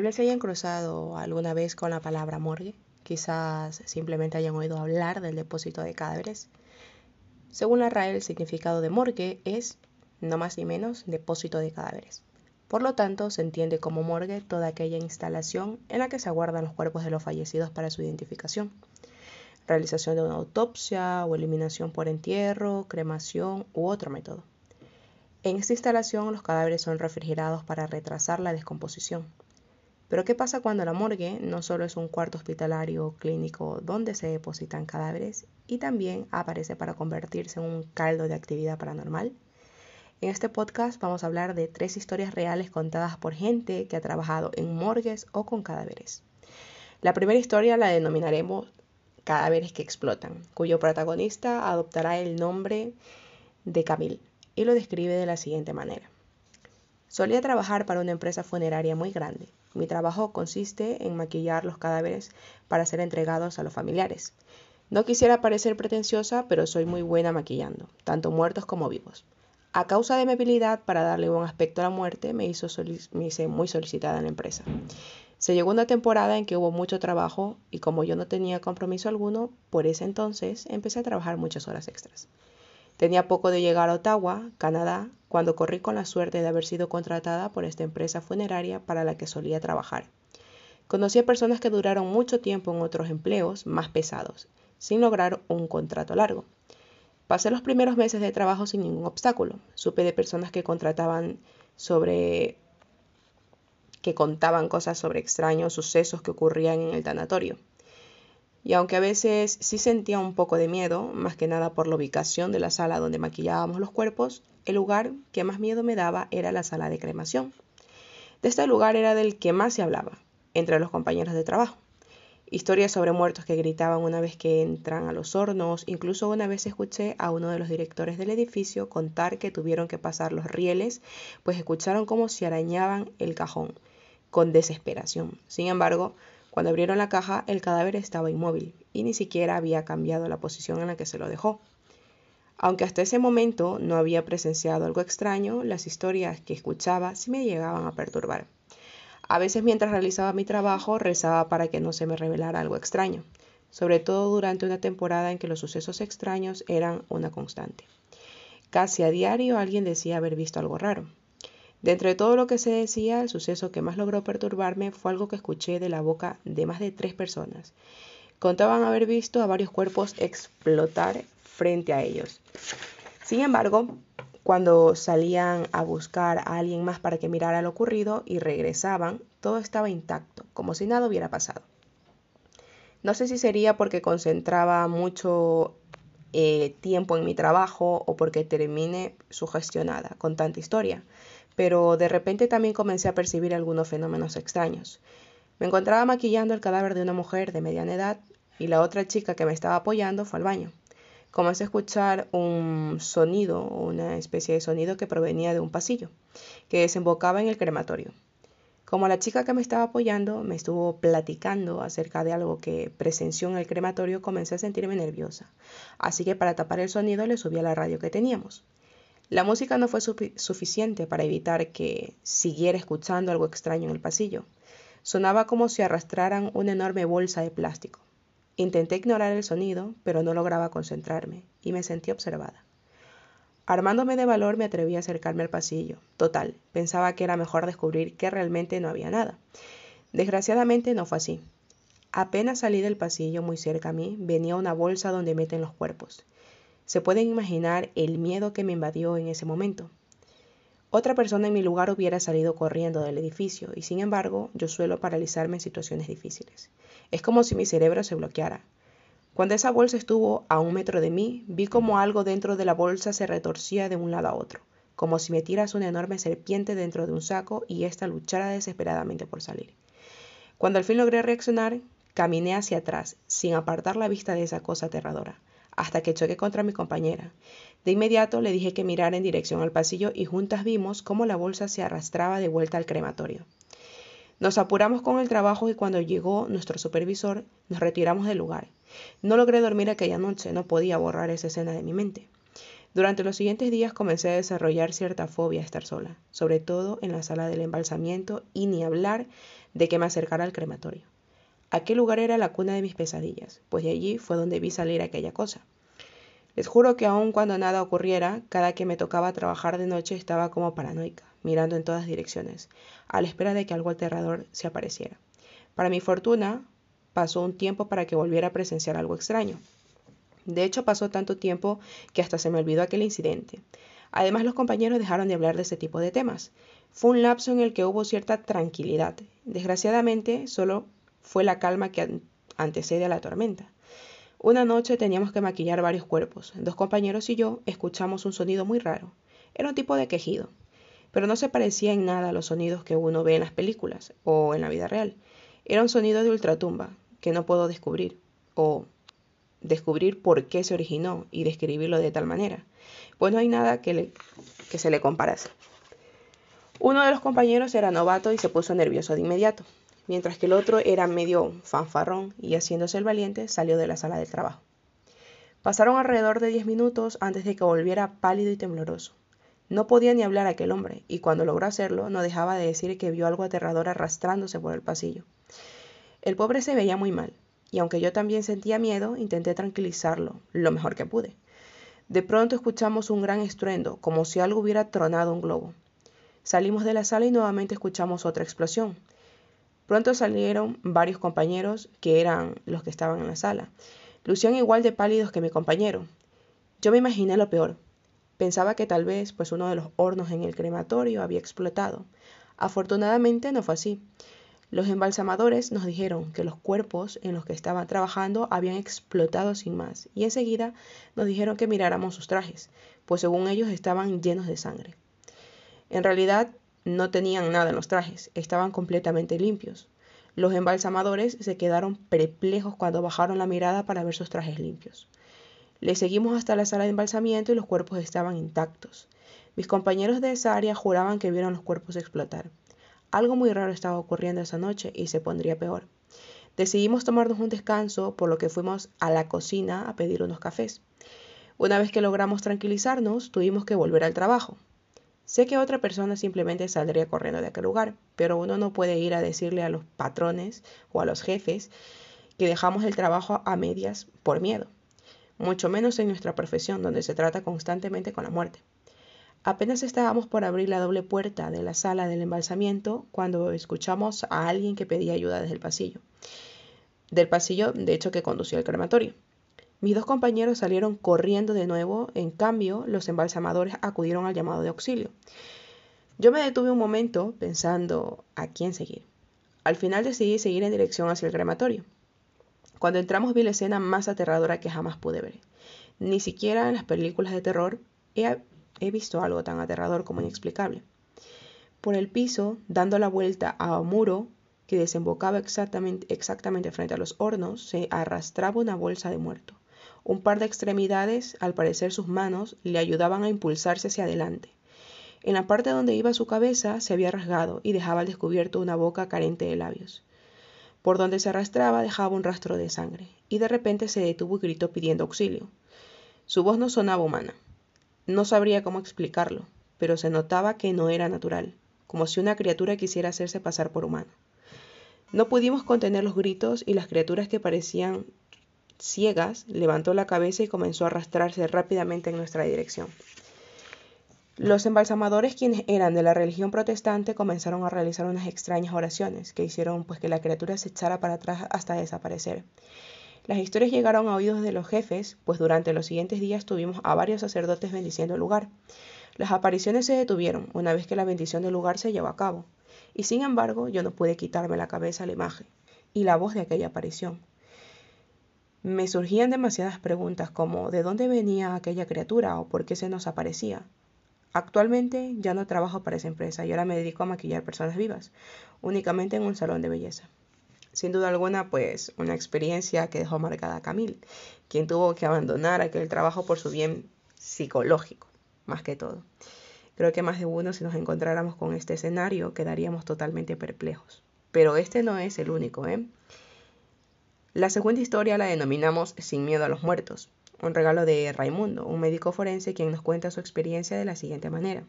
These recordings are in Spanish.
Tal vez se hayan cruzado alguna vez con la palabra morgue, quizás simplemente hayan oído hablar del depósito de cadáveres. Según la RAE, el significado de morgue es, no más ni menos, depósito de cadáveres. Por lo tanto, se entiende como morgue toda aquella instalación en la que se aguardan los cuerpos de los fallecidos para su identificación, realización de una autopsia o eliminación por entierro, cremación u otro método. En esta instalación los cadáveres son refrigerados para retrasar la descomposición. Pero ¿qué pasa cuando la morgue no solo es un cuarto hospitalario clínico donde se depositan cadáveres y también aparece para convertirse en un caldo de actividad paranormal? En este podcast vamos a hablar de tres historias reales contadas por gente que ha trabajado en morgues o con cadáveres. La primera historia la denominaremos Cadáveres que explotan, cuyo protagonista adoptará el nombre de Camille y lo describe de la siguiente manera. Solía trabajar para una empresa funeraria muy grande. Mi trabajo consiste en maquillar los cadáveres para ser entregados a los familiares. No quisiera parecer pretenciosa, pero soy muy buena maquillando, tanto muertos como vivos. A causa de mi habilidad para darle buen aspecto a la muerte, me, hizo me hice muy solicitada en la empresa. Se llegó una temporada en que hubo mucho trabajo y como yo no tenía compromiso alguno, por ese entonces empecé a trabajar muchas horas extras. Tenía poco de llegar a Ottawa, Canadá, cuando corrí con la suerte de haber sido contratada por esta empresa funeraria para la que solía trabajar. Conocí a personas que duraron mucho tiempo en otros empleos más pesados, sin lograr un contrato largo. Pasé los primeros meses de trabajo sin ningún obstáculo. Supe de personas que contrataban sobre que contaban cosas sobre extraños sucesos que ocurrían en el tanatorio y aunque a veces sí sentía un poco de miedo, más que nada por la ubicación de la sala donde maquillábamos los cuerpos, el lugar que más miedo me daba era la sala de cremación. De este lugar era del que más se hablaba, entre los compañeros de trabajo. Historias sobre muertos que gritaban una vez que entran a los hornos, incluso una vez escuché a uno de los directores del edificio contar que tuvieron que pasar los rieles, pues escucharon cómo se arañaban el cajón, con desesperación. Sin embargo, cuando abrieron la caja, el cadáver estaba inmóvil y ni siquiera había cambiado la posición en la que se lo dejó. Aunque hasta ese momento no había presenciado algo extraño, las historias que escuchaba sí me llegaban a perturbar. A veces mientras realizaba mi trabajo rezaba para que no se me revelara algo extraño, sobre todo durante una temporada en que los sucesos extraños eran una constante. Casi a diario alguien decía haber visto algo raro. De entre todo lo que se decía, el suceso que más logró perturbarme fue algo que escuché de la boca de más de tres personas. Contaban haber visto a varios cuerpos explotar frente a ellos. Sin embargo, cuando salían a buscar a alguien más para que mirara lo ocurrido y regresaban, todo estaba intacto, como si nada hubiera pasado. No sé si sería porque concentraba mucho eh, tiempo en mi trabajo o porque termine sugestionada con tanta historia, pero de repente también comencé a percibir algunos fenómenos extraños. Me encontraba maquillando el cadáver de una mujer de mediana edad y la otra chica que me estaba apoyando fue al baño. Comencé a escuchar un sonido, una especie de sonido que provenía de un pasillo, que desembocaba en el crematorio. Como la chica que me estaba apoyando me estuvo platicando acerca de algo que presenció en el crematorio, comencé a sentirme nerviosa. Así que para tapar el sonido le subí a la radio que teníamos. La música no fue suficiente para evitar que siguiera escuchando algo extraño en el pasillo. Sonaba como si arrastraran una enorme bolsa de plástico. Intenté ignorar el sonido, pero no lograba concentrarme, y me sentí observada. Armándome de valor me atreví a acercarme al pasillo. Total, pensaba que era mejor descubrir que realmente no había nada. Desgraciadamente no fue así. Apenas salí del pasillo muy cerca a mí, venía una bolsa donde meten los cuerpos. Se pueden imaginar el miedo que me invadió en ese momento. Otra persona en mi lugar hubiera salido corriendo del edificio y sin embargo yo suelo paralizarme en situaciones difíciles. Es como si mi cerebro se bloqueara. Cuando esa bolsa estuvo a un metro de mí, vi como algo dentro de la bolsa se retorcía de un lado a otro, como si me tiras una enorme serpiente dentro de un saco y ésta luchara desesperadamente por salir. Cuando al fin logré reaccionar, caminé hacia atrás, sin apartar la vista de esa cosa aterradora hasta que choqué contra mi compañera. De inmediato le dije que mirara en dirección al pasillo y juntas vimos cómo la bolsa se arrastraba de vuelta al crematorio. Nos apuramos con el trabajo y cuando llegó nuestro supervisor nos retiramos del lugar. No logré dormir aquella noche, no podía borrar esa escena de mi mente. Durante los siguientes días comencé a desarrollar cierta fobia a estar sola, sobre todo en la sala del embalsamiento y ni hablar de que me acercara al crematorio. Aquel lugar era la cuna de mis pesadillas, pues de allí fue donde vi salir aquella cosa. Les juro que aun cuando nada ocurriera, cada que me tocaba trabajar de noche estaba como paranoica, mirando en todas direcciones, a la espera de que algo aterrador se apareciera. Para mi fortuna, pasó un tiempo para que volviera a presenciar algo extraño. De hecho, pasó tanto tiempo que hasta se me olvidó aquel incidente. Además, los compañeros dejaron de hablar de ese tipo de temas. Fue un lapso en el que hubo cierta tranquilidad. Desgraciadamente, solo fue la calma que antecede a la tormenta. Una noche teníamos que maquillar varios cuerpos. Dos compañeros y yo escuchamos un sonido muy raro. Era un tipo de quejido, pero no se parecía en nada a los sonidos que uno ve en las películas o en la vida real. Era un sonido de ultratumba que no puedo descubrir, o descubrir por qué se originó y describirlo de tal manera, pues no hay nada que, le, que se le comparase. Uno de los compañeros era novato y se puso nervioso de inmediato, mientras que el otro era medio fanfarrón y haciéndose el valiente salió de la sala de trabajo. Pasaron alrededor de diez minutos antes de que volviera pálido y tembloroso. No podía ni hablar aquel hombre, y cuando logró hacerlo no dejaba de decir que vio algo aterrador arrastrándose por el pasillo. El pobre se veía muy mal, y aunque yo también sentía miedo, intenté tranquilizarlo lo mejor que pude. De pronto escuchamos un gran estruendo, como si algo hubiera tronado un globo. Salimos de la sala y nuevamente escuchamos otra explosión. Pronto salieron varios compañeros, que eran los que estaban en la sala. Lucían igual de pálidos que mi compañero. Yo me imaginé lo peor. Pensaba que tal vez, pues uno de los hornos en el crematorio había explotado. Afortunadamente no fue así. Los embalsamadores nos dijeron que los cuerpos en los que estaban trabajando habían explotado sin más y enseguida nos dijeron que miráramos sus trajes, pues según ellos estaban llenos de sangre. En realidad no tenían nada en los trajes, estaban completamente limpios. Los embalsamadores se quedaron perplejos cuando bajaron la mirada para ver sus trajes limpios. Les seguimos hasta la sala de embalsamiento y los cuerpos estaban intactos. Mis compañeros de esa área juraban que vieron los cuerpos explotar. Algo muy raro estaba ocurriendo esa noche y se pondría peor. Decidimos tomarnos un descanso, por lo que fuimos a la cocina a pedir unos cafés. Una vez que logramos tranquilizarnos, tuvimos que volver al trabajo. Sé que otra persona simplemente saldría corriendo de aquel lugar, pero uno no puede ir a decirle a los patrones o a los jefes que dejamos el trabajo a medias por miedo, mucho menos en nuestra profesión donde se trata constantemente con la muerte. Apenas estábamos por abrir la doble puerta de la sala del embalsamiento cuando escuchamos a alguien que pedía ayuda desde el pasillo. Del pasillo, de hecho, que conducía al crematorio. Mis dos compañeros salieron corriendo de nuevo, en cambio, los embalsamadores acudieron al llamado de auxilio. Yo me detuve un momento pensando a quién seguir. Al final decidí seguir en dirección hacia el crematorio. Cuando entramos vi la escena más aterradora que jamás pude ver. Ni siquiera en las películas de terror he visto algo tan aterrador como inexplicable. Por el piso, dando la vuelta a un muro que desembocaba exactamente, exactamente frente a los hornos, se arrastraba una bolsa de muerto. Un par de extremidades, al parecer sus manos, le ayudaban a impulsarse hacia adelante. En la parte donde iba su cabeza se había rasgado y dejaba al descubierto una boca carente de labios. Por donde se arrastraba dejaba un rastro de sangre, y de repente se detuvo y gritó pidiendo auxilio. Su voz no sonaba humana, no sabría cómo explicarlo, pero se notaba que no era natural, como si una criatura quisiera hacerse pasar por humano. No pudimos contener los gritos y las criaturas que parecían ciegas levantó la cabeza y comenzó a arrastrarse rápidamente en nuestra dirección. Los embalsamadores, quienes eran de la religión protestante, comenzaron a realizar unas extrañas oraciones que hicieron pues que la criatura se echara para atrás hasta desaparecer. Las historias llegaron a oídos de los jefes, pues durante los siguientes días tuvimos a varios sacerdotes bendiciendo el lugar. Las apariciones se detuvieron una vez que la bendición del lugar se llevó a cabo, y sin embargo yo no pude quitarme la cabeza la imagen y la voz de aquella aparición. Me surgían demasiadas preguntas como ¿de dónde venía aquella criatura o por qué se nos aparecía? Actualmente ya no trabajo para esa empresa y ahora me dedico a maquillar personas vivas, únicamente en un salón de belleza. Sin duda alguna, pues una experiencia que dejó marcada a Camille, quien tuvo que abandonar aquel trabajo por su bien psicológico, más que todo. Creo que más de uno, si nos encontráramos con este escenario, quedaríamos totalmente perplejos. Pero este no es el único, ¿eh? La segunda historia la denominamos Sin miedo a los muertos. un regalo de Raimundo, un médico forense quien nos cuenta su experiencia de la siguiente manera.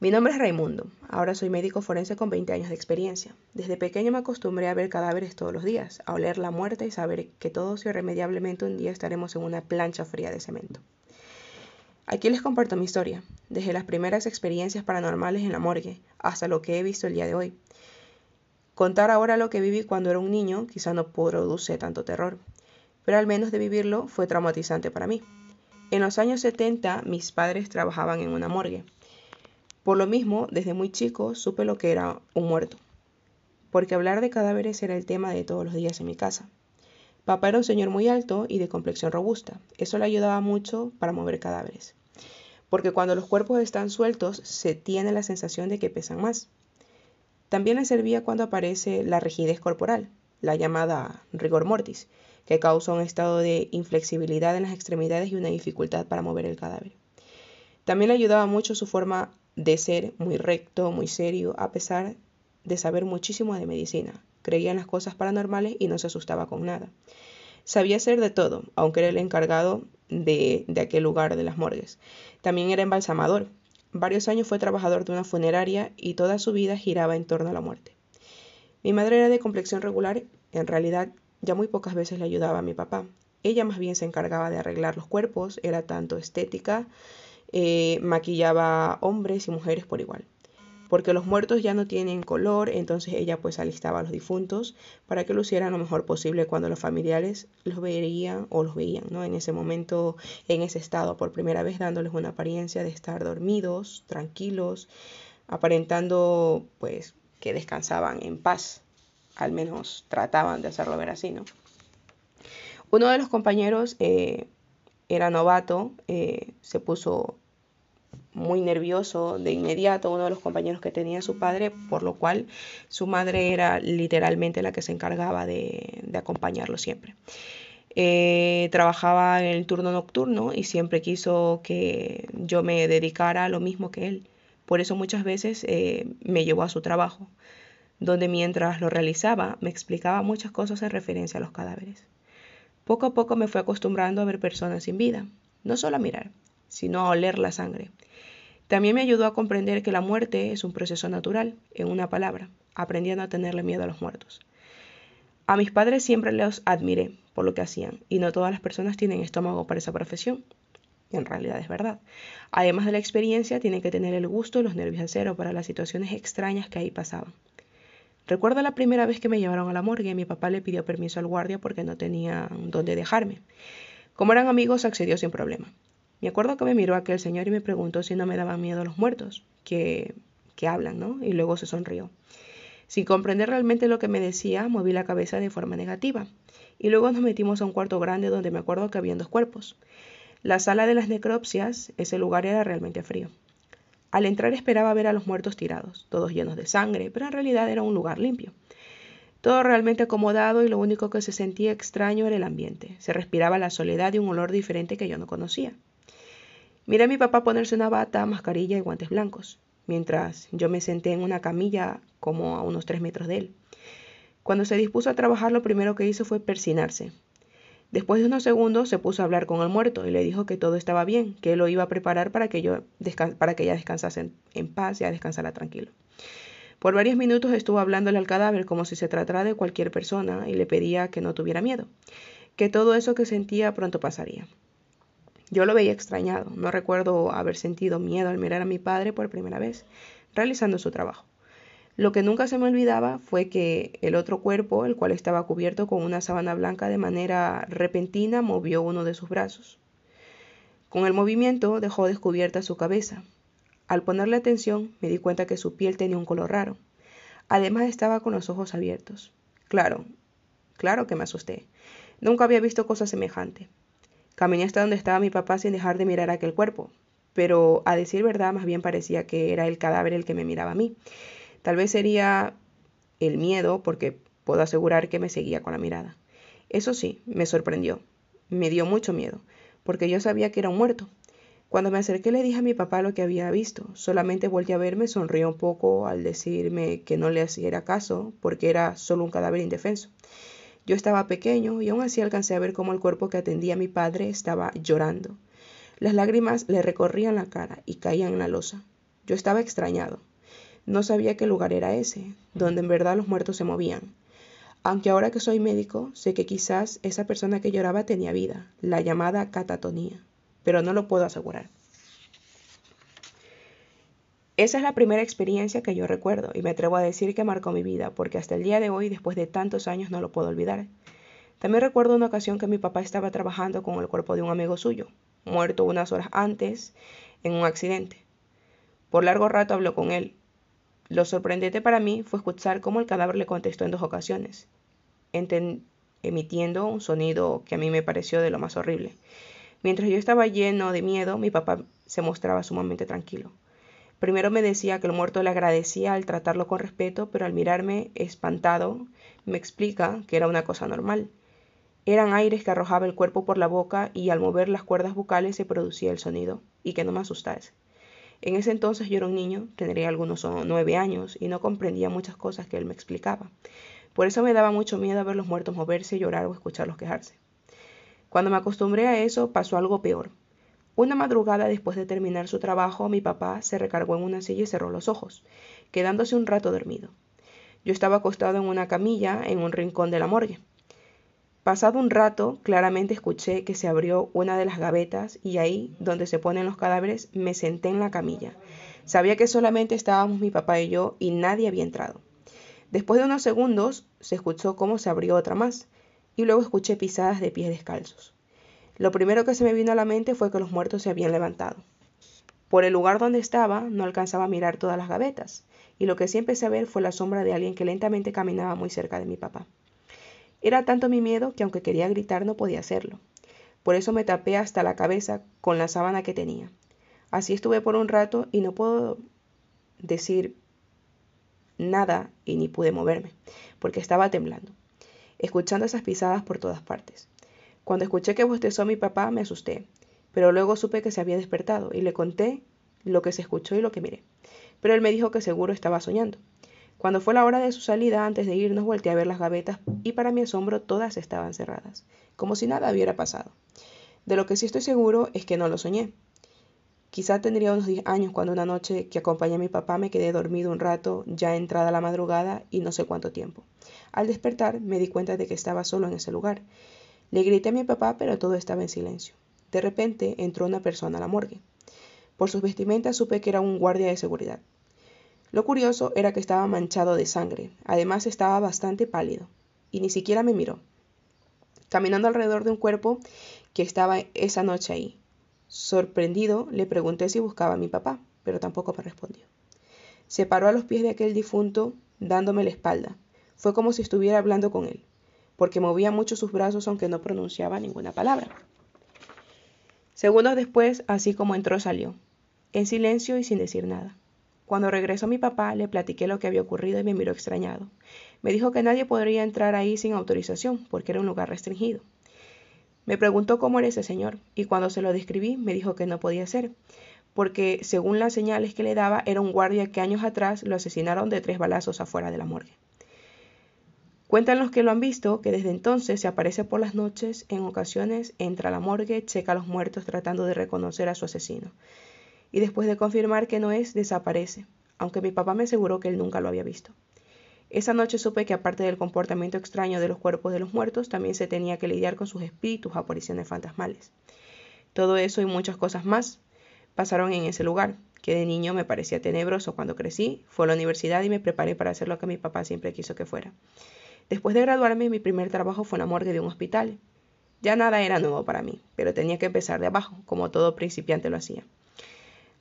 Mi nombre es Raimundo. Ahora soy médico forense con 20 años de experiencia. Desde pequeño me acostumbré a ver cadáveres todos los días, a oler la muerte y saber que todos irremediablemente un día estaremos en una plancha fría de cemento. Aquí les comparto mi historia, desde las primeras experiencias paranormales en la morgue hasta lo que he visto el día de hoy. Contar ahora lo que viví cuando era un niño quizá no produce tanto terror, pero al menos de vivirlo fue traumatizante para mí. En los años 70 mis padres trabajaban en una morgue por lo mismo, desde muy chico supe lo que era un muerto, porque hablar de cadáveres era el tema de todos los días en mi casa. Papá era un señor muy alto y de complexión robusta. Eso le ayudaba mucho para mover cadáveres. Porque cuando los cuerpos están sueltos se tiene la sensación de que pesan más. También le servía cuando aparece la rigidez corporal, la llamada rigor mortis, que causa un estado de inflexibilidad en las extremidades y una dificultad para mover el cadáver. También le ayudaba mucho su forma de ser muy recto, muy serio, a pesar de saber muchísimo de medicina. Creía en las cosas paranormales y no se asustaba con nada. Sabía hacer de todo, aunque era el encargado de, de aquel lugar de las morgues. También era embalsamador. Varios años fue trabajador de una funeraria y toda su vida giraba en torno a la muerte. Mi madre era de complexión regular, en realidad ya muy pocas veces le ayudaba a mi papá. Ella más bien se encargaba de arreglar los cuerpos, era tanto estética eh, maquillaba hombres y mujeres por igual. Porque los muertos ya no tienen color, entonces ella pues alistaba a los difuntos para que lucieran lo mejor posible cuando los familiares los veían o los veían, ¿no? En ese momento, en ese estado, por primera vez dándoles una apariencia de estar dormidos, tranquilos, aparentando pues que descansaban en paz, al menos trataban de hacerlo ver así, ¿no? Uno de los compañeros eh, era novato, eh, se puso muy nervioso de inmediato, uno de los compañeros que tenía su padre, por lo cual su madre era literalmente la que se encargaba de, acompañarlo siempre. Eh, trabajaba en el turno nocturno y siempre quiso que yo me dedicara a lo mismo que él. Por eso muchas veces eh, me llevó a su trabajo, donde mientras lo realizaba me explicaba muchas cosas en referencia a los cadáveres. Poco a poco me fue acostumbrando a ver personas sin vida, no solo a mirar, sino a oler la sangre. También me ayudó a comprender que la muerte es un proceso natural, en una palabra, aprendiendo a tenerle miedo a los muertos. A mis padres siempre los admiré por lo que hacían, y no todas las personas tienen estómago para esa profesión. En realidad es verdad. Además de la experiencia, tienen que tener el gusto y los nervios a cero para las situaciones extrañas que ahí pasaban. Recuerdo la primera vez que me llevaron a la morgue, mi papá le pidió permiso al guardia porque no tenía dónde dejarme. Como eran amigos, accedió sin problema. Me acuerdo que me miró aquel señor y me preguntó si no me daban miedo los muertos, que, que hablan, ¿no? Y luego se sonrió. Sin comprender realmente lo que me decía, moví la cabeza de forma negativa. Y luego nos metimos a un cuarto grande donde me acuerdo que habían dos cuerpos. La sala de las necropsias, ese lugar era realmente frío. Al entrar esperaba ver a los muertos tirados, todos llenos de sangre, pero en realidad era un lugar limpio. Todo realmente acomodado y lo único que se sentía extraño era el ambiente. Se respiraba la soledad y un olor diferente que yo no conocía. Miré a mi papá ponerse una bata, mascarilla y guantes blancos, mientras yo me senté en una camilla como a unos tres metros de él. Cuando se dispuso a trabajar, lo primero que hizo fue persinarse. Después de unos segundos se puso a hablar con el muerto y le dijo que todo estaba bien, que él lo iba a preparar para que, yo para que ella descansase en, paz y a descansara tranquilo. Por varios minutos estuvo hablándole al cadáver como si se tratara de cualquier persona y le pedía que no tuviera miedo, que todo eso que sentía pronto pasaría. Yo lo veía extrañado, no recuerdo haber sentido miedo al mirar a mi padre por primera vez, realizando su trabajo. Lo que nunca se me olvidaba fue que el otro cuerpo, el cual estaba cubierto con una sábana blanca de manera repentina, movió uno de sus brazos. Con el movimiento dejó descubierta su cabeza. Al ponerle atención me di cuenta que su piel tenía un color raro. Además estaba con los ojos abiertos. Claro, claro que me asusté. Nunca había visto cosa semejante. Caminé hasta donde estaba mi papá sin dejar de mirar aquel cuerpo, pero a decir verdad más bien parecía que era el cadáver el que me miraba a mí. Tal vez sería el miedo, porque puedo asegurar que me seguía con la mirada. Eso sí, me sorprendió, me dio mucho miedo, porque yo sabía que era un muerto. Cuando me acerqué le dije a mi papá lo que había visto. Solamente volvió a verme, sonrió un poco al decirme que no le hiciera caso, porque era solo un cadáver indefenso. Yo estaba pequeño y aún así alcancé a ver cómo el cuerpo que atendía a mi padre estaba llorando. Las lágrimas le recorrían la cara y caían en la losa. Yo estaba extrañado. No sabía qué lugar era ese, donde en verdad los muertos se movían. Aunque ahora que soy médico, sé que quizás esa persona que lloraba tenía vida, la llamada catatonía, pero no lo puedo asegurar. Esa es la primera experiencia que yo recuerdo y me atrevo a decir que marcó mi vida, porque hasta el día de hoy, después de tantos años, no lo puedo olvidar. También recuerdo una ocasión que mi papá estaba trabajando con el cuerpo de un amigo suyo, muerto unas horas antes en un accidente. Por largo rato habló con él. Lo sorprendente para mí fue escuchar cómo el cadáver le contestó en dos ocasiones, emitiendo un sonido que a mí me pareció de lo más horrible. Mientras yo estaba lleno de miedo, mi papá se mostraba sumamente tranquilo. Primero me decía que el muerto le agradecía al tratarlo con respeto, pero al mirarme espantado, me explica que era una cosa normal. Eran aires que arrojaba el cuerpo por la boca y al mover las cuerdas bucales se producía el sonido, y que no me asustase. En ese entonces yo era un niño, tendría algunos nueve años, y no comprendía muchas cosas que él me explicaba. Por eso me daba mucho miedo ver los muertos moverse, llorar o escucharlos quejarse. Cuando me acostumbré a eso, pasó algo peor. Una madrugada después de terminar su trabajo, mi papá se recargó en una silla y cerró los ojos, quedándose un rato dormido. Yo estaba acostado en una camilla en un rincón de la morgue. Pasado un rato, claramente escuché que se abrió una de las gavetas y ahí, donde se ponen los cadáveres, me senté en la camilla. Sabía que solamente estábamos mi papá y yo y nadie había entrado. Después de unos segundos se escuchó cómo se abrió otra más y luego escuché pisadas de pies descalzos. Lo primero que se me vino a la mente fue que los muertos se habían levantado. Por el lugar donde estaba no alcanzaba a mirar todas las gavetas y lo que sí empecé a ver fue la sombra de alguien que lentamente caminaba muy cerca de mi papá. Era tanto mi miedo que aunque quería gritar no podía hacerlo. Por eso me tapé hasta la cabeza con la sábana que tenía. Así estuve por un rato y no puedo decir nada y ni pude moverme, porque estaba temblando, escuchando esas pisadas por todas partes. Cuando escuché que bostezó mi papá me asusté, pero luego supe que se había despertado y le conté lo que se escuchó y lo que miré. Pero él me dijo que seguro estaba soñando. Cuando fue la hora de su salida, antes de irnos, volteé a ver las gavetas y para mi asombro todas estaban cerradas, como si nada hubiera pasado. De lo que sí estoy seguro es que no lo soñé. Quizá tendría unos 10 años cuando una noche que acompañé a mi papá me quedé dormido un rato, ya entrada la madrugada y no sé cuánto tiempo. Al despertar me di cuenta de que estaba solo en ese lugar. Le grité a mi papá, pero todo estaba en silencio. De repente entró una persona a la morgue. Por sus vestimentas supe que era un guardia de seguridad. Lo curioso era que estaba manchado de sangre, además estaba bastante pálido, y ni siquiera me miró. Caminando alrededor de un cuerpo que estaba esa noche ahí. Sorprendido, le pregunté si buscaba a mi papá, pero tampoco me respondió. Se paró a los pies de aquel difunto, dándome la espalda. Fue como si estuviera hablando con él, porque movía mucho sus brazos aunque no pronunciaba ninguna palabra. Segundos después, así como entró, salió, en silencio y sin decir nada. Cuando regresó mi papá, le platiqué lo que había ocurrido y me miró extrañado. Me dijo que nadie podría entrar ahí sin autorización, porque era un lugar restringido. Me preguntó cómo era ese señor, y cuando se lo describí, me dijo que no podía ser, porque según las señales que le daba, era un guardia que años atrás lo asesinaron de tres balazos afuera de la morgue. Cuentan los que lo han visto que desde entonces se aparece por las noches, en ocasiones entra a la morgue, checa a los muertos tratando de reconocer a su asesino y después de confirmar que no es, desaparece, aunque mi papá me aseguró que él nunca lo había visto. Esa noche supe que aparte del comportamiento extraño de los cuerpos de los muertos, también se tenía que lidiar con sus espíritus, apariciones fantasmales. Todo eso y muchas cosas más pasaron en ese lugar, que de niño me parecía tenebroso cuando crecí, fue a la universidad y me preparé para hacer lo que mi papá siempre quiso que fuera. Después de graduarme, mi primer trabajo fue en la morgue de un hospital. Ya nada era nuevo para mí, pero tenía que empezar de abajo, como todo principiante lo hacía.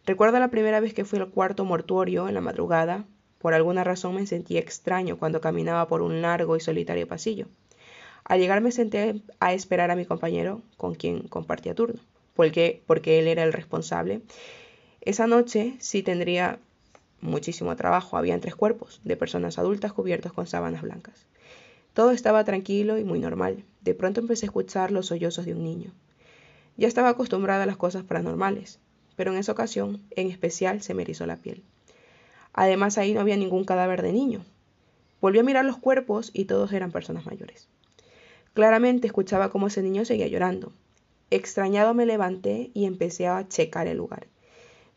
Recuerdo la primera vez que fui al cuarto mortuorio en la madrugada. Por alguna razón me sentí extraño cuando caminaba por un largo y solitario pasillo. Al llegar me senté a esperar a mi compañero, con quien compartía turno, porque, él era el responsable. Esa noche sí tendría muchísimo trabajo. Habían tres cuerpos de personas adultas cubiertos con sábanas blancas. Todo estaba tranquilo y muy normal. De pronto empecé a escuchar los sollozos de un niño. Ya estaba acostumbrada a las cosas paranormales pero en esa ocasión en especial se me erizó la piel. Además ahí no había ningún cadáver de niño. Volví a mirar los cuerpos y todos eran personas mayores. Claramente escuchaba cómo ese niño seguía llorando. Extrañado me levanté y empecé a checar el lugar.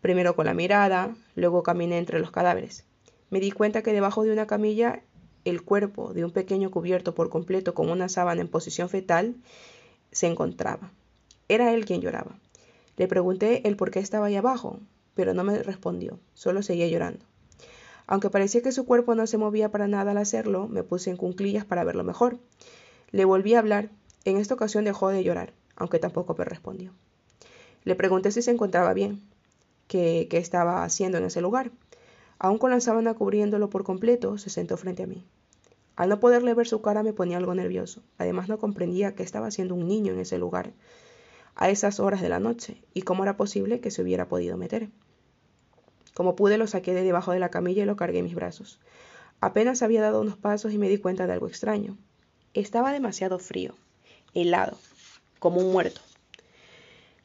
Primero con la mirada, luego caminé entre los cadáveres. Me di cuenta que debajo de una camilla el cuerpo de un pequeño cubierto por completo con una sábana en posición fetal se encontraba. Era él quien lloraba. Le pregunté el por qué estaba ahí abajo, pero no me respondió, solo seguía llorando. Aunque parecía que su cuerpo no se movía para nada al hacerlo, me puse en cunclillas para verlo mejor. Le volví a hablar. En esta ocasión dejó de llorar, aunque tampoco me respondió. Le pregunté si se encontraba bien, qué, qué estaba haciendo en ese lugar. Aún con la sábana cubriéndolo por completo, se sentó frente a mí. Al no poderle ver su cara me ponía algo nervioso. Además no comprendía qué estaba haciendo un niño en ese lugar a esas horas de la noche y cómo era posible que se hubiera podido meter. Como pude lo saqué de debajo de la camilla y lo cargué en mis brazos. Apenas había dado unos pasos y me di cuenta de algo extraño. Estaba demasiado frío, helado, como un muerto.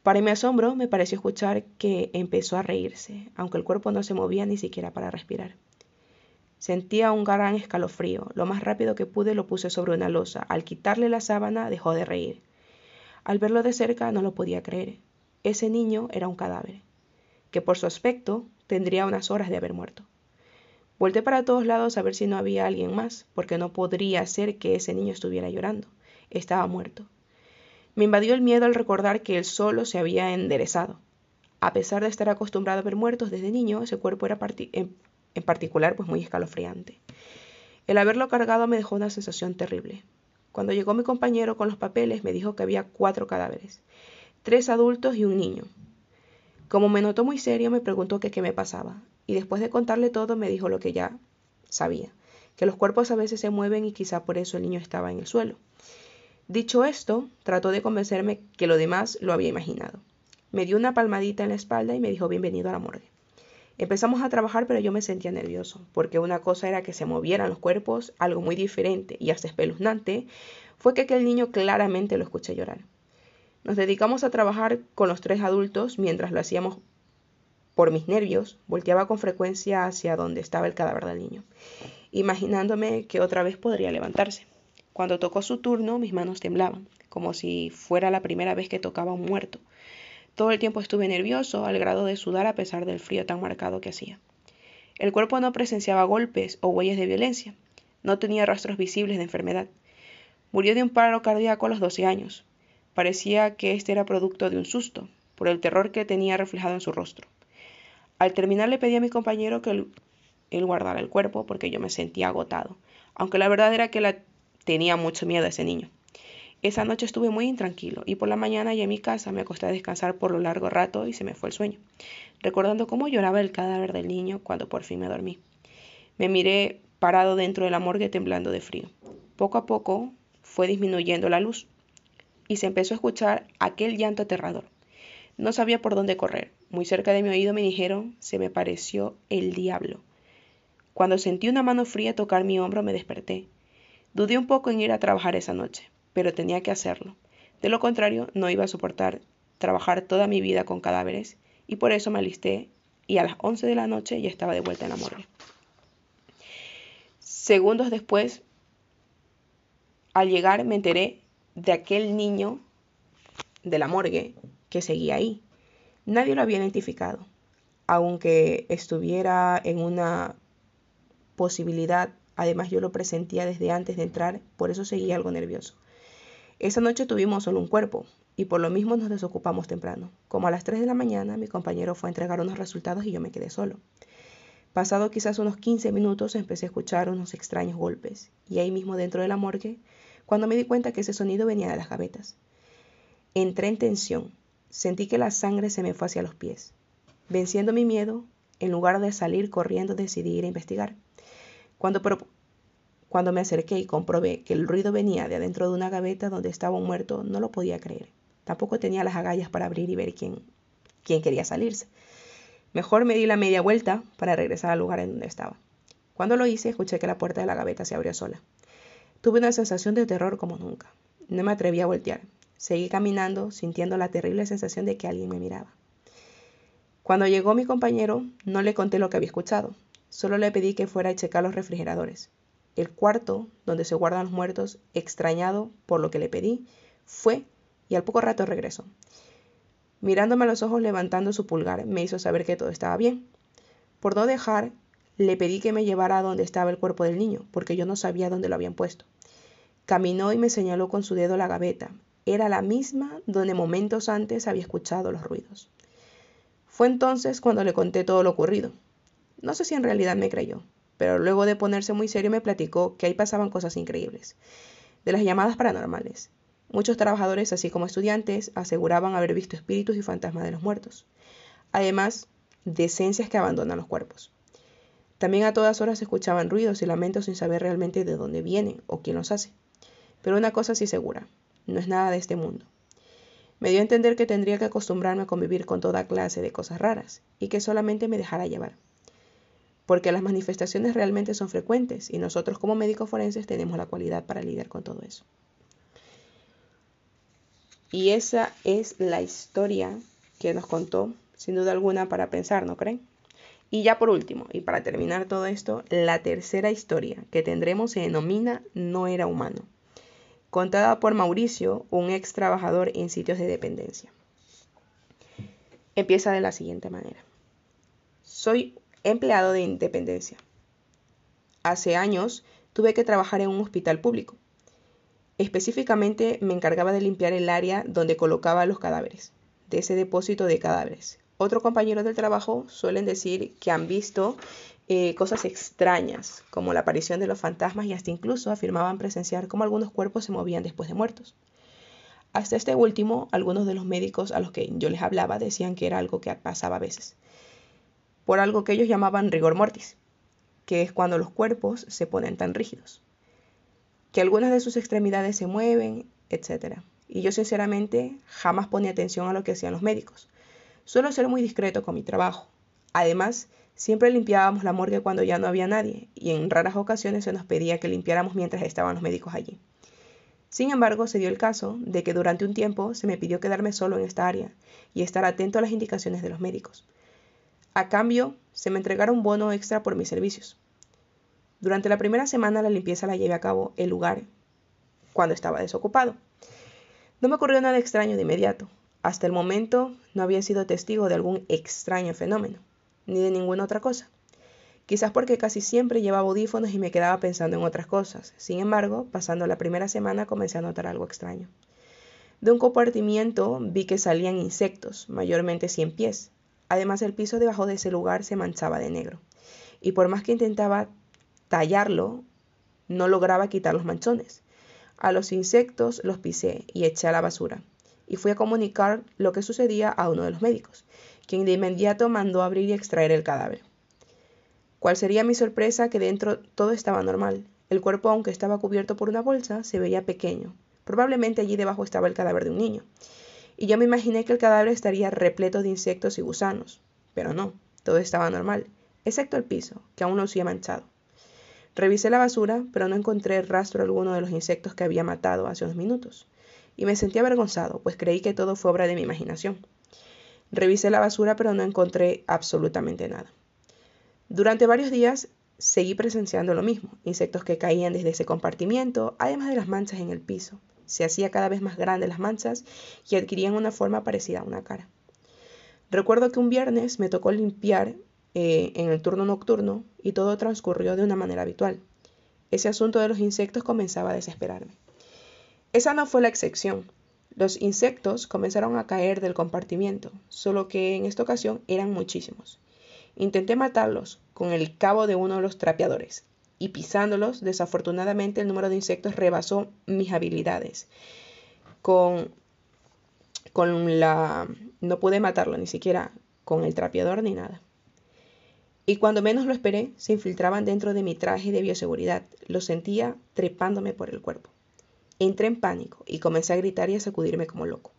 Para mi asombro me pareció escuchar que empezó a reírse, aunque el cuerpo no se movía ni siquiera para respirar. Sentía un gran escalofrío. Lo más rápido que pude lo puse sobre una losa. Al quitarle la sábana dejó de reír. Al verlo de cerca no lo podía creer. Ese niño era un cadáver, que por su aspecto tendría unas horas de haber muerto. Volté para todos lados a ver si no había alguien más, porque no podría ser que ese niño estuviera llorando. Estaba muerto. Me invadió el miedo al recordar que él solo se había enderezado. A pesar de estar acostumbrado a ver muertos desde niño, ese cuerpo era en, en particular pues muy escalofriante. El haberlo cargado me dejó una sensación terrible. Cuando llegó mi compañero con los papeles me dijo que había cuatro cadáveres, tres adultos y un niño. Como me notó muy serio me preguntó qué me pasaba, y después de contarle todo me dijo lo que ya sabía, que los cuerpos a veces se mueven y quizá por eso el niño estaba en el suelo. Dicho esto, trató de convencerme que lo demás lo había imaginado. Me dio una palmadita en la espalda y me dijo bienvenido a la morgue. Empezamos a trabajar, pero yo me sentía nervioso, porque una cosa era que se movieran los cuerpos, algo muy diferente y hasta espeluznante fue que aquel niño claramente lo escuché llorar. Nos dedicamos a trabajar con los tres adultos mientras lo hacíamos por mis nervios, volteaba con frecuencia hacia donde estaba el cadáver del niño, imaginándome que otra vez podría levantarse. Cuando tocó su turno, mis manos temblaban, como si fuera la primera vez que tocaba un muerto. Todo el tiempo estuve nervioso, al grado de sudar a pesar del frío tan marcado que hacía. El cuerpo no presenciaba golpes o huellas de violencia, no tenía rastros visibles de enfermedad. Murió de un paro cardíaco a los 12 años. Parecía que este era producto de un susto, por el terror que tenía reflejado en su rostro. Al terminar le pedí a mi compañero que él guardara el cuerpo porque yo me sentía agotado, aunque la verdad era que la tenía mucho miedo a ese niño. Esa noche estuve muy intranquilo y por la mañana ya en mi casa me acosté a descansar por lo largo rato y se me fue el sueño, recordando cómo lloraba el cadáver del niño cuando por fin me dormí. Me miré parado dentro de la morgue temblando de frío. Poco a poco fue disminuyendo la luz y se empezó a escuchar aquel llanto aterrador. No sabía por dónde correr. Muy cerca de mi oído me dijeron, se me pareció el diablo. Cuando sentí una mano fría tocar mi hombro me desperté. Dudé un poco en ir a trabajar esa noche, pero tenía que hacerlo. De lo contrario, no iba a soportar trabajar toda mi vida con cadáveres y por eso me alisté y a las 11 de la noche ya estaba de vuelta en la morgue. Segundos después, al llegar me enteré de aquel niño de la morgue que seguía ahí. Nadie lo había identificado, aunque estuviera en una posibilidad, además yo lo presentía desde antes de entrar, por eso seguía algo nervioso. Esa noche tuvimos solo un cuerpo y por lo mismo nos desocupamos temprano. Como a las 3 de la mañana mi compañero fue a entregar unos resultados y yo me quedé solo. Pasado quizás unos 15 minutos empecé a escuchar unos extraños golpes y ahí mismo dentro de la morgue cuando me di cuenta que ese sonido venía de las gavetas. Entré en tensión, sentí que la sangre se me fue hacia los pies. Venciendo mi miedo, en lugar de salir corriendo decidí ir a investigar. Cuando cuando me acerqué y comprobé que el ruido venía de adentro de una gaveta donde estaba un muerto, no lo podía creer. Tampoco tenía las agallas para abrir y ver quién, quién quería salirse. Mejor me di la media vuelta para regresar al lugar en donde estaba. Cuando lo hice, escuché que la puerta de la gaveta se abrió sola. Tuve una sensación de terror como nunca. No me atreví a voltear. Seguí caminando, sintiendo la terrible sensación de que alguien me miraba. Cuando llegó mi compañero, no le conté lo que había escuchado. Solo le pedí que fuera a checar los refrigeradores. el cuarto donde se guardan los muertos, extrañado por lo que le pedí, fue y al poco rato regresó. Mirándome a los ojos levantando su pulgar, me hizo saber que todo estaba bien. Por no dejar, le pedí que me llevara a donde estaba el cuerpo del niño, porque yo no sabía dónde lo habían puesto. Caminó y me señaló con su dedo la gaveta. Era la misma donde momentos antes había escuchado los ruidos. Fue entonces cuando le conté todo lo ocurrido. No sé si en realidad me creyó, pero luego de ponerse muy serio me platicó que ahí pasaban cosas increíbles. De las llamadas paranormales. Muchos trabajadores, así como estudiantes, aseguraban haber visto espíritus y fantasmas de los muertos. Además, de esencias que abandonan los cuerpos. También a todas horas se escuchaban ruidos y lamentos sin saber realmente de dónde vienen o quién los hace. Pero una cosa sí segura, no es nada de este mundo. Me dio a entender que tendría que acostumbrarme a convivir con toda clase de cosas raras y que solamente me dejara llevar. Porque las manifestaciones realmente son frecuentes y nosotros como médicos forenses tenemos la cualidad para lidiar con todo eso. Y esa es la historia que nos contó, sin duda alguna, para pensar, ¿no creen? Y ya por último, y para terminar todo esto, la tercera historia que tendremos se denomina No era humano contada por Mauricio, un ex trabajador en sitios de dependencia. Empieza de la siguiente manera. Soy empleado de independencia. Hace años tuve que trabajar en un hospital público. Específicamente me encargaba de limpiar el área donde colocaba los cadáveres, de ese depósito de cadáveres. Otro compañero del trabajo suelen decir que han visto eh, cosas extrañas, como la aparición de los fantasmas y hasta incluso afirmaban presenciar cómo algunos cuerpos se movían después de muertos. Hasta este último, algunos de los médicos a los que yo les hablaba decían que era algo que pasaba a veces, por algo que ellos llamaban rigor mortis, que es cuando los cuerpos se ponen tan rígidos, que algunas de sus extremidades se mueven, etc. Y yo sinceramente jamás ponía atención a lo que hacían los médicos. Suelo ser muy discreto con mi trabajo. Además, Siempre limpiábamos la morgue cuando ya no había nadie, y en raras ocasiones se nos pedía que limpiáramos mientras estaban los médicos allí. Sin embargo, se dio el caso de que durante un tiempo se me pidió quedarme solo en esta área y estar atento a las indicaciones de los médicos. A cambio, se me entregara un bono extra por mis servicios. Durante la primera semana la limpieza la llevé a cabo el lugar cuando estaba desocupado. No me ocurrió nada extraño de inmediato. Hasta el momento no había sido testigo de algún extraño fenómeno ni de ninguna otra cosa. Quizás porque casi siempre llevaba audífonos y me quedaba pensando en otras cosas. Sin embargo, pasando la primera semana comencé a notar algo extraño. De un compartimiento vi que salían insectos, mayormente cien pies. Además, el piso debajo de ese lugar se manchaba de negro. Y por más que intentaba tallarlo, no lograba quitar los manchones. A los insectos los pisé y eché a la basura. Y fui a comunicar lo que sucedía a uno de los médicos quien de inmediato mandó abrir y extraer el cadáver. ¿Cuál sería mi sorpresa que dentro todo estaba normal? El cuerpo, aunque estaba cubierto por una bolsa, se veía pequeño. Probablemente allí debajo estaba el cadáver de un niño. Y yo me imaginé que el cadáver estaría repleto de insectos y gusanos. Pero no, todo estaba normal, excepto el piso, que aún no se manchado. Revisé la basura, pero no encontré rastro alguno de los insectos que había matado hace unos minutos. Y me sentí avergonzado, pues creí que todo fue obra de mi imaginación. Revisé la basura pero no encontré absolutamente nada. Durante varios días seguí presenciando lo mismo, insectos que caían desde ese compartimiento, además de las manchas en el piso. Se hacía cada vez más grandes las manchas y adquirían una forma parecida a una cara. Recuerdo que un viernes me tocó limpiar eh, en el turno nocturno y todo transcurrió de una manera habitual. Ese asunto de los insectos comenzaba a desesperarme. Esa no fue la excepción. Los insectos comenzaron a caer del compartimiento, solo que en esta ocasión eran muchísimos. Intenté matarlos con el cabo de uno de los trapeadores, y pisándolos, desafortunadamente el número de insectos rebasó mis habilidades. Con, con la... no pude matarlo ni siquiera con el trapeador ni nada. Y cuando menos lo esperé, se infiltraban dentro de mi traje de bioseguridad. Lo sentía trepándome por el cuerpo. Entré en pánico y comencé a gritar y a sacudirme como loco.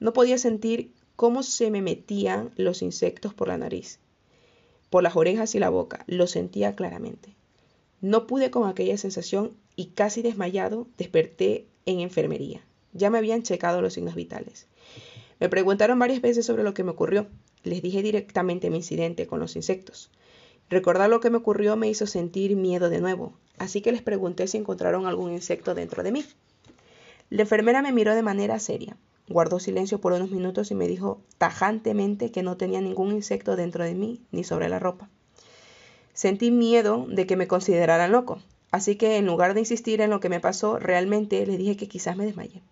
No podía sentir cómo se me metían los insectos por la nariz, por las orejas y la boca. Lo sentía claramente. No pude con aquella sensación y casi desmayado desperté en enfermería. Ya me habían checado los signos vitales. Me preguntaron varias veces sobre lo que me ocurrió. Les dije directamente mi incidente con los insectos. Recordar lo que me ocurrió me hizo sentir miedo de nuevo, así que les pregunté si encontraron algún insecto dentro de mí. La enfermera me miró de manera seria, guardó silencio por unos minutos y me dijo tajantemente que no tenía ningún insecto dentro de mí ni sobre la ropa. Sentí miedo de que me consideraran loco, así que en lugar de insistir en lo que me pasó, realmente le dije que quizás me desmayé.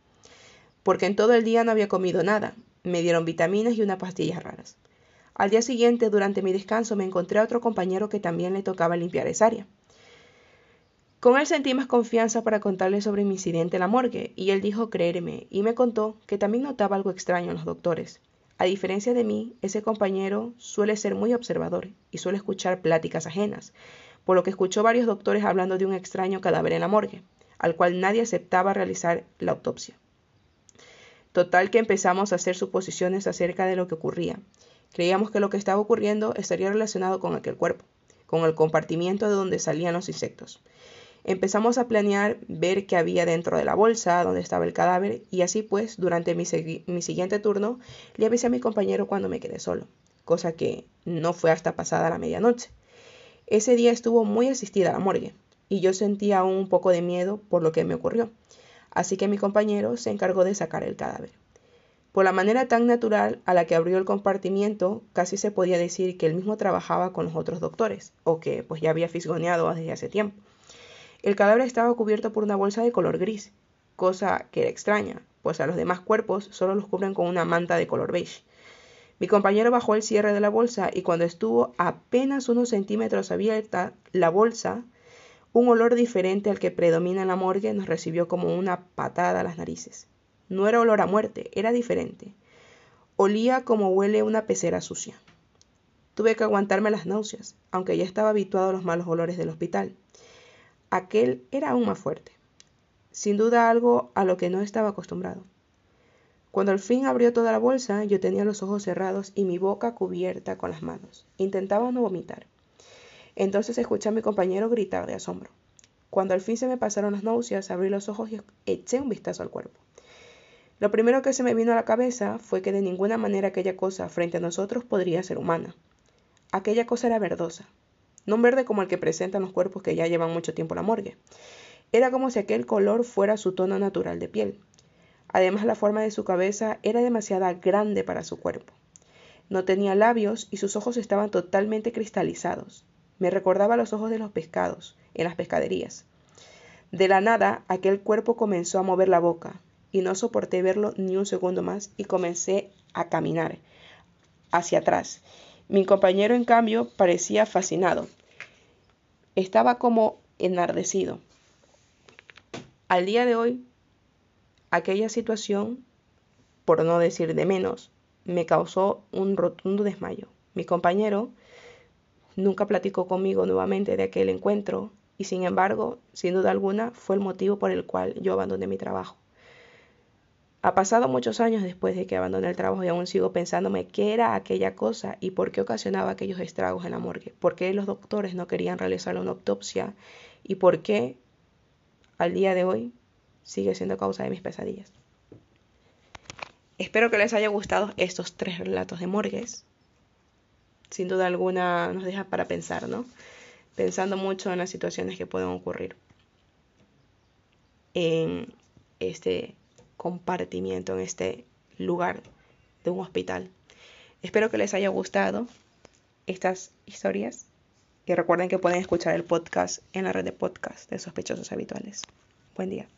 Porque en todo el día no había comido nada, me dieron vitaminas y unas pastillas raras. Al día siguiente, durante mi descanso, me encontré a otro compañero que también le tocaba limpiar esa área. Con él sentí más confianza para contarle sobre mi incidente en la morgue, y él dijo creerme, y me contó que también notaba algo extraño en los doctores. A diferencia de mí, ese compañero suele ser muy observador y suele escuchar pláticas ajenas, por lo que escuchó varios doctores hablando de un extraño cadáver en la morgue, al cual nadie aceptaba realizar la autopsia. Total que empezamos a hacer suposiciones acerca de lo que ocurría, Creíamos que lo que estaba ocurriendo estaría relacionado con aquel cuerpo, con el compartimiento de donde salían los insectos. Empezamos a planear ver qué había dentro de la bolsa donde estaba el cadáver y así pues durante mi, mi, siguiente turno le avisé a mi compañero cuando me quedé solo, cosa que no fue hasta pasada la medianoche. Ese día estuvo muy asistida la morgue y yo sentía aún un poco de miedo por lo que me ocurrió, así que mi compañero se encargó de sacar el cadáver. Por la manera tan natural a la que abrió el compartimiento, casi se podía decir que él mismo trabajaba con los otros doctores, o que pues ya había fisgoneado desde hace tiempo. El cadáver estaba cubierto por una bolsa de color gris, cosa que era extraña, pues a los demás cuerpos solo los cubren con una manta de color beige. Mi compañero bajó el cierre de la bolsa y cuando estuvo apenas unos centímetros abierta la bolsa, un olor diferente al que predomina en la morgue nos recibió como una patada a las narices. No era olor a muerte, era diferente. Olía como huele una pecera sucia. Tuve que aguantarme las náuseas, aunque ya estaba habituado a los malos olores del hospital. Aquel era aún más fuerte. Sin duda algo a lo que no estaba acostumbrado. Cuando al fin abrió toda la bolsa, yo tenía los ojos cerrados y mi boca cubierta con las manos. Intentaba no vomitar. Entonces escuché a mi compañero gritar de asombro. Cuando al fin se me pasaron las náuseas, abrí los ojos y eché un vistazo al cuerpo. Lo primero que se me vino a la cabeza fue que de ninguna manera aquella cosa frente a nosotros podría ser humana. Aquella cosa era verdosa, no un verde como el que presentan los cuerpos que ya llevan mucho tiempo la morgue. Era como si aquel color fuera su tono natural de piel. Además, la forma de su cabeza era demasiado grande para su cuerpo. No tenía labios y sus ojos estaban totalmente cristalizados. Me recordaba los ojos de los pescados en las pescaderías. De la nada, aquel cuerpo comenzó a mover la boca, y no soporté verlo ni un segundo más y comencé a caminar hacia atrás. Mi compañero, en cambio, parecía fascinado. Estaba como enardecido. Al día de hoy, aquella situación, por no decir de menos, me causó un rotundo desmayo. Mi compañero nunca platicó conmigo nuevamente de aquel encuentro y sin embargo, sin duda alguna, fue el motivo por el cual yo abandoné mi trabajo. Ha pasado muchos años después de que abandoné el trabajo y aún sigo pensándome qué era aquella cosa y por qué ocasionaba aquellos estragos en la morgue, por qué los doctores no querían realizar una autopsia y por qué al día de hoy sigue siendo causa de mis pesadillas. Espero que les haya gustado estos tres relatos de morgues. Sin duda alguna nos deja para pensar, ¿no? Pensando mucho en las situaciones que pueden ocurrir en este compartimiento en este lugar de un hospital. Espero que les haya gustado estas historias y recuerden que pueden escuchar el podcast en la red de podcast de sospechosos habituales. Buen día.